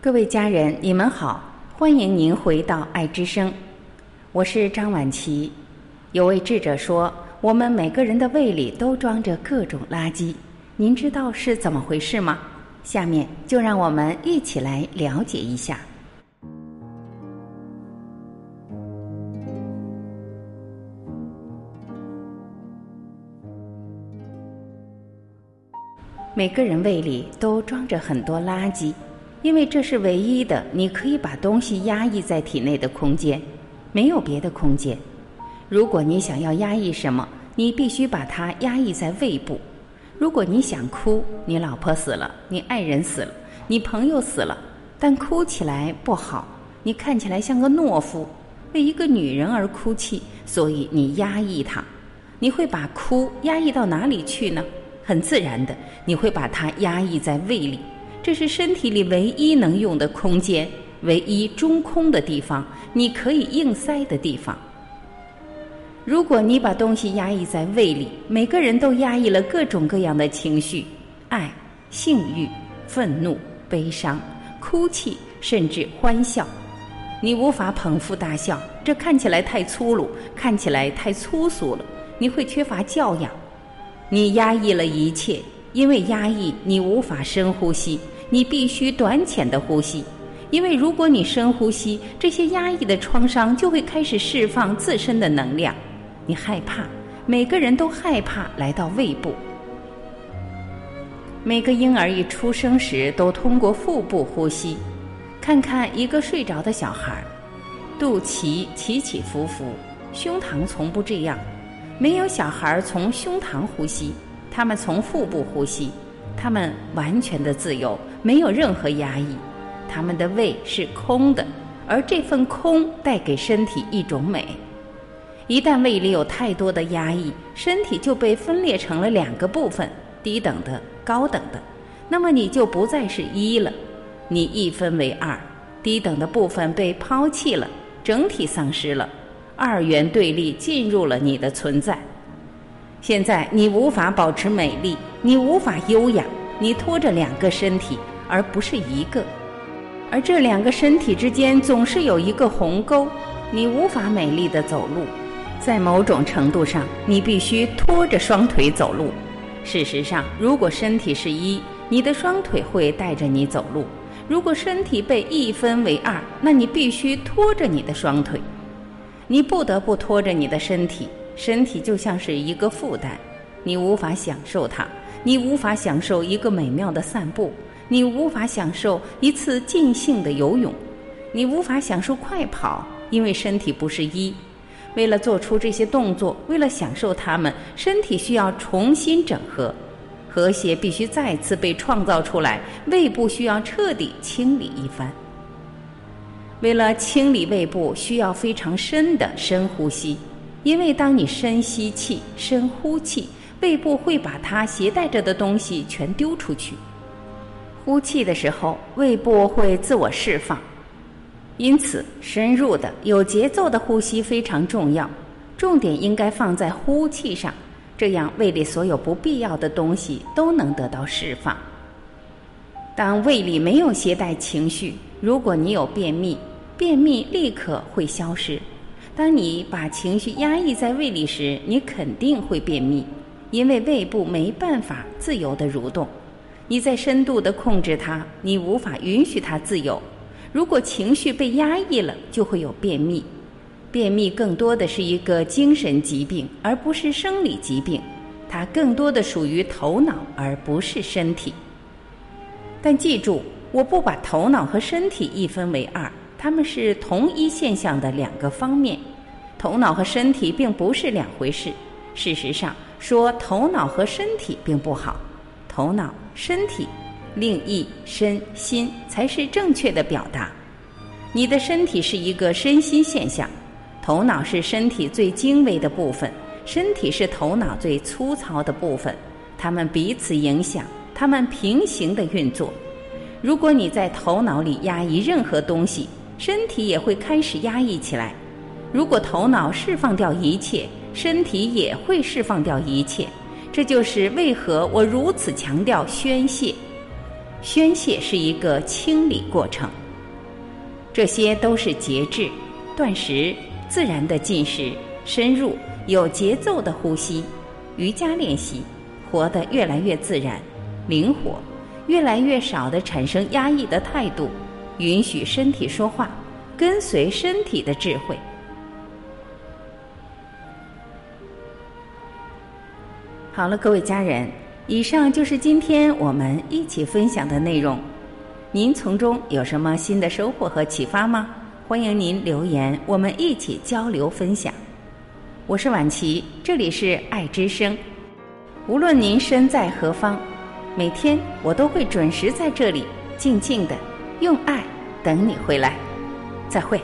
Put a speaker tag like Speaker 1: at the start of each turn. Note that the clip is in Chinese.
Speaker 1: 各位家人，你们好，欢迎您回到爱之声，我是张晚琪。有位智者说，我们每个人的胃里都装着各种垃圾，您知道是怎么回事吗？下面就让我们一起来了解一下。每个人胃里都装着很多垃圾。因为这是唯一的，你可以把东西压抑在体内的空间，没有别的空间。如果你想要压抑什么，你必须把它压抑在胃部。如果你想哭，你老婆死了，你爱人死了，你朋友死了，但哭起来不好，你看起来像个懦夫，为一个女人而哭泣，所以你压抑它。你会把哭压抑到哪里去呢？很自然的，你会把它压抑在胃里。这是身体里唯一能用的空间，唯一中空的地方，你可以硬塞的地方。如果你把东西压抑在胃里，每个人都压抑了各种各样的情绪：爱、性欲、愤怒、悲伤、哭泣，甚至欢笑。你无法捧腹大笑，这看起来太粗鲁，看起来太粗俗了。你会缺乏教养。你压抑了一切，因为压抑，你无法深呼吸。你必须短浅的呼吸，因为如果你深呼吸，这些压抑的创伤就会开始释放自身的能量。你害怕，每个人都害怕来到胃部。每个婴儿一出生时都通过腹部呼吸。看看一个睡着的小孩，肚脐起起伏伏，胸膛从不这样。没有小孩从胸膛呼吸，他们从腹部呼吸。他们完全的自由，没有任何压抑，他们的胃是空的，而这份空带给身体一种美。一旦胃里有太多的压抑，身体就被分裂成了两个部分：低等的、高等的。那么你就不再是一了，你一分为二，低等的部分被抛弃了，整体丧失了，二元对立进入了你的存在。现在你无法保持美丽，你无法优雅，你拖着两个身体，而不是一个，而这两个身体之间总是有一个鸿沟，你无法美丽的走路。在某种程度上，你必须拖着双腿走路。事实上，如果身体是一，你的双腿会带着你走路；如果身体被一分为二，那你必须拖着你的双腿，你不得不拖着你的身体。身体就像是一个负担，你无法享受它，你无法享受一个美妙的散步，你无法享受一次尽兴的游泳，你无法享受快跑，因为身体不是一。为了做出这些动作，为了享受它们，身体需要重新整合，和谐必须再次被创造出来，胃部需要彻底清理一番。为了清理胃部，需要非常深的深呼吸。因为当你深吸气、深呼气，胃部会把它携带着的东西全丢出去。呼气的时候，胃部会自我释放。因此，深入的、有节奏的呼吸非常重要。重点应该放在呼气上，这样胃里所有不必要的东西都能得到释放。当胃里没有携带情绪，如果你有便秘，便秘立刻会消失。当你把情绪压抑在胃里时，你肯定会便秘，因为胃部没办法自由的蠕动。你在深度的控制它，你无法允许它自由。如果情绪被压抑了，就会有便秘。便秘更多的是一个精神疾病，而不是生理疾病。它更多的属于头脑，而不是身体。但记住，我不把头脑和身体一分为二。它们是同一现象的两个方面，头脑和身体并不是两回事。事实上，说头脑和身体并不好，头脑、身体、另一身心才是正确的表达。你的身体是一个身心现象，头脑是身体最精微的部分，身体是头脑最粗糙的部分，它们彼此影响，它们平行的运作。如果你在头脑里压抑任何东西，身体也会开始压抑起来。如果头脑释放掉一切，身体也会释放掉一切。这就是为何我如此强调宣泄。宣泄是一个清理过程。这些都是节制、断食、自然的进食、深入有节奏的呼吸、瑜伽练习，活得越来越自然、灵活，越来越少的产生压抑的态度，允许身体说话，跟随身体的智慧。好了，各位家人，以上就是今天我们一起分享的内容。您从中有什么新的收获和启发吗？欢迎您留言，我们一起交流分享。我是婉琪，这里是爱之声。无论您身在何方，每天我都会准时在这里静静的用爱等你回来。再会。